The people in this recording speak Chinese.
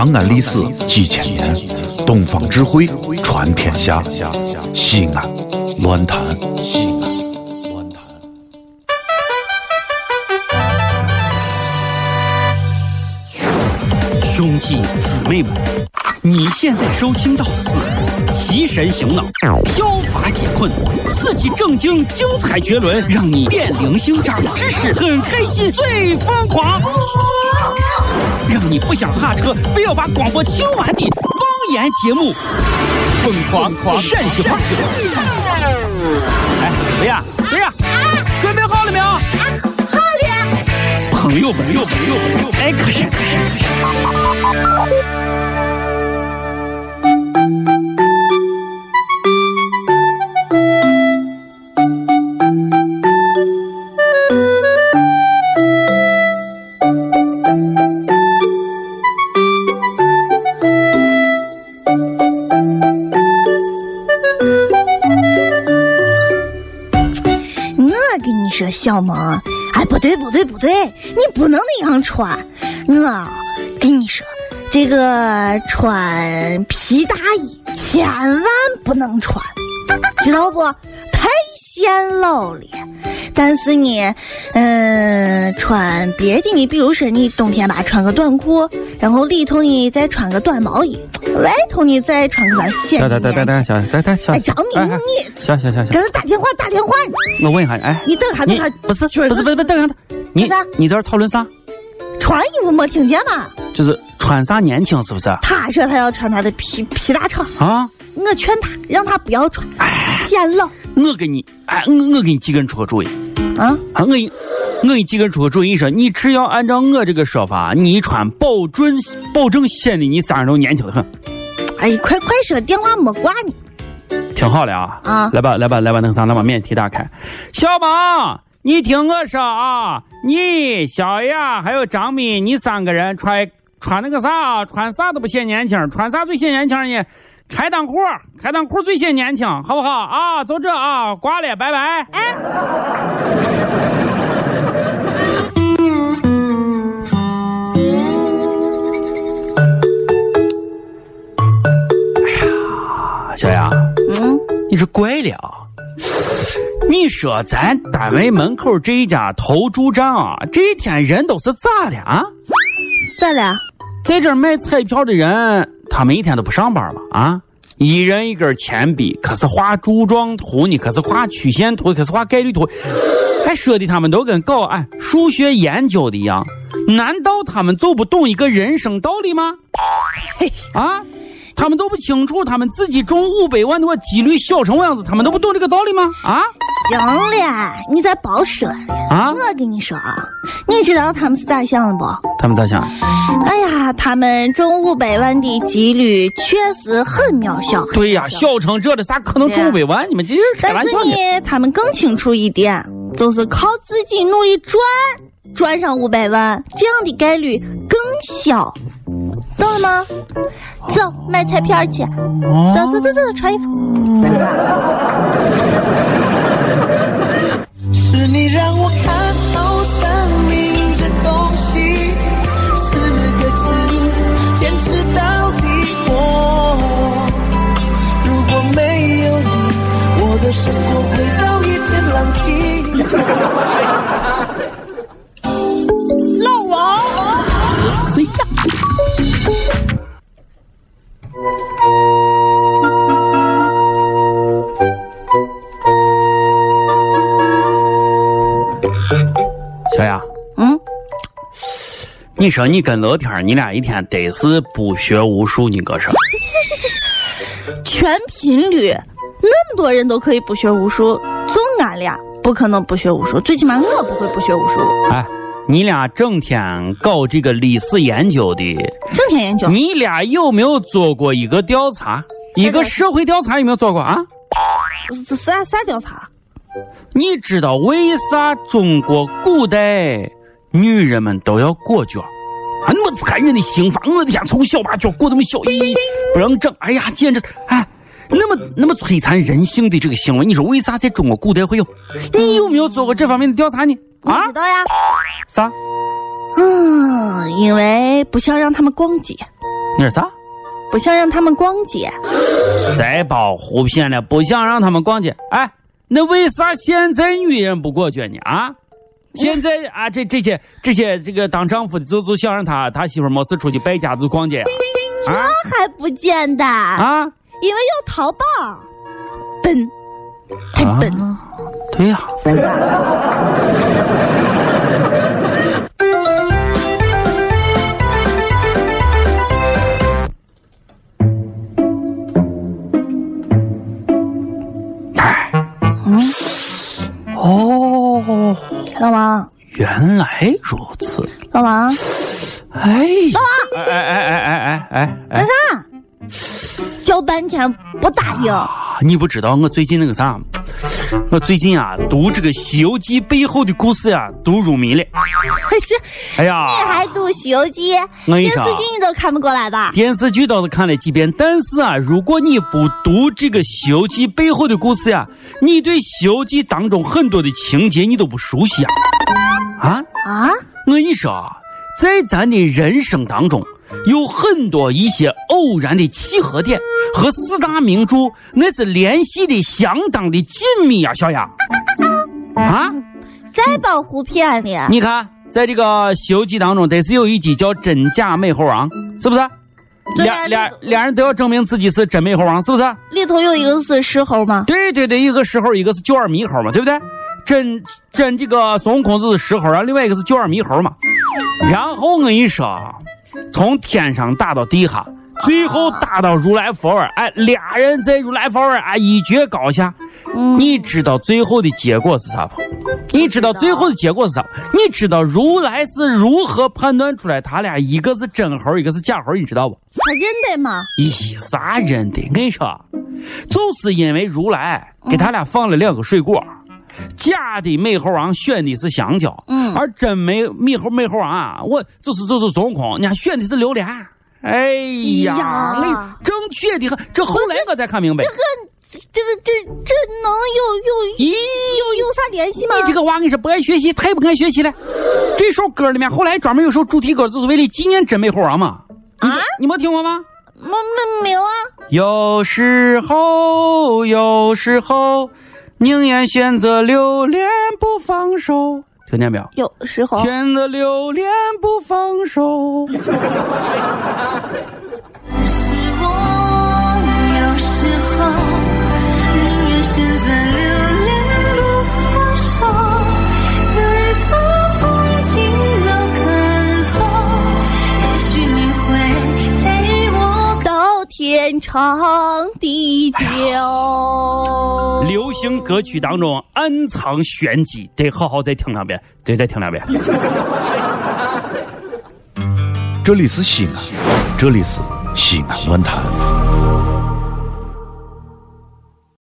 长安历史几千年，东方智慧传天下。西安，乱谈西安，乱谈。兄弟姊妹们，你现在收听到的是《提神醒脑、飘乏解困、刺激正经、精彩绝伦》，让你变灵星、长知识、很开心、最疯狂，让你不想下车，非要把广播听完的方言节目，疯狂狂陕西话。哎，谁呀？谁呀？准备好了没有？好了。朋友，朋友，朋友，朋友，哎，可是，可是，可是。小萌，哎，不对，不对，不对，你不能那样穿。我跟你说，这个穿皮大衣千万不能穿，知道不？太显老了。但是呢，嗯，穿别的呢，比如说你冬天吧，穿个短裤，然后里头呢再穿个短毛衣，外头呢再穿个啥显等等等等等，小等等小。哎，张明，哎哎你行行行行给，他打电话，打电话，我问一下，哎，你等下，等下，不是不是不是不是等一下，你干啥你在这儿讨论啥？穿衣服没听见吗？就是穿啥年轻是不是？他说他要穿他的皮皮大长，啊，我劝他让他不要穿，显老我给你，哎，我我给你几个人出个主意啊！啊，我给你我给你几个人出个主意，说你只要按照我这个说法，你一穿保准保证显得你三十都年轻的很。哎，快快说，电话没挂呢。听好了啊！啊来吧，来吧，来吧，那个啥，来把免提打开。小王，你听我说啊，你小雅还有张敏，你三个人穿穿那个啥，穿啥都不显年轻，穿啥最显年轻呢？开裆裤，开裆裤最显年轻，好不好啊？就这啊，挂了，拜拜。哎，小杨。嗯，你是怪了啊！你说咱单位门口这一家投注站啊，这一天人都是咋的啊？咋了？在这儿买彩票的人，他们一天都不上班了？啊，一人一根铅笔，可是画柱状图你，可是画曲线图，可是画概率图，还说的他们都跟搞哎数学研究的一样。难道他们就不懂一个人生道理吗？啊？他们都不清楚，他们自己中五百万的话几率小成我样子，他们都不懂这个道理吗？啊行了，你再别说了。啊！我跟你说啊，你知道他们是咋想的不？他们咋想？哎呀，他们中五百万的几率确实很渺小。对呀、渺小小成这的咋可能中五百万？你们这是开但是玩笑呢？呢，他们更清楚一点，就是靠自己努力赚，赚上五百万，这样的概率更小，懂了吗？走，买彩票去，哦走走走走，穿衣服。小雅，嗯，你说你跟乐天儿，你俩一天得是不学无术，你哥说全频率，那么多人都可以不学无术，就俺俩不可能不学无术，最起码我不会不学无术，哎，你俩整天搞这个历史研究的，整天研究。你俩有没有做过一个调查？一个社会调查有没有做过啊？这啥啥调查？你知道为啥中国古代女人们都要裹脚？啊，那么残忍的刑罚！我的天，从小把脚裹那么小，咦，不让整，哎呀，简直，哎，那么那么摧残人性的这个行为，你说为啥在中国古代会有？你有没有做过这方面的调查呢？啊知？道呀？啥？嗯，因为不想让他们逛街，你说啥？不想让他们逛街。再包胡片了，不想让他们逛街。哎，那为啥现在女人不过去呢？啊？现在啊，这这些这些这个当丈夫的，就就想让他他媳妇没事出去败家子逛街啊？这还不简单啊？因为有淘宝，笨，太笨。啊对呀、哎，老王，哎，哎哎哎哎哎哎哎，啥？叫半天不答应。你不知道我最近那个啥，我最近啊读这个《西游记》背后的故事呀、读入迷了。是，哎呀，你还读《西游记》？电视剧你都看不过来吧？电视剧倒是看了几遍，但是啊，如果你不读这个《西游记》背后的故事呀、你对《西游记》当中很多的情节你都不熟悉啊！啊，啊？我跟你说啊，在咱的人生当中，有很多一些偶然的契合点和四大名著那是联系的相当的紧密呀、小雅。啊，再保护片里，你看，在这个《西游记》当中，得是有一集叫真假美猴王，是不是？俩俩俩人都要证明自己是真美猴王，是不是？里头有一个是石猴吗？对对对，一个石猴，一个是九耳猕猴嘛，对不对？真真这个孙悟空是石猴啊，另外一个是九耳猕猴嘛。然后我跟你说啊，从天上打到地下，最后打到如来佛儿，哎，俩人在如来佛儿啊一决高下。你知道最后的结果是啥不？你知道最后的结果是啥？你知道如来是如何判断出来他俩一个是真猴，一个是假猴？你知道不？他认得吗？咦，啥认得？我跟你说，就是因为如来给他俩放了两个水果，假的美猴王选的是香蕉，嗯而真美美猴美猴王啊，我就是就是孙悟空，人家选的是榴莲。哎呀，呀正确的很，这后来我才看明白。这个这个这这能有有咦，有有啥联系吗？你这个娃，你是不爱学习，太不爱学习了。这首歌里面后来专门有首主题歌，就是为了纪念真美猴王嘛。啊你没听过吗？没没没有啊？有时候，有时候，宁愿选择留恋不放手。听见没有？有时候选择留恋不放手。是我有时候宁愿选择留恋不放手，等到风景都看透，也许你会陪我。到天长地久。流行歌曲当中暗藏玄机，得好好再听两遍，得再听两遍。这里是西安，这里是西安论坛。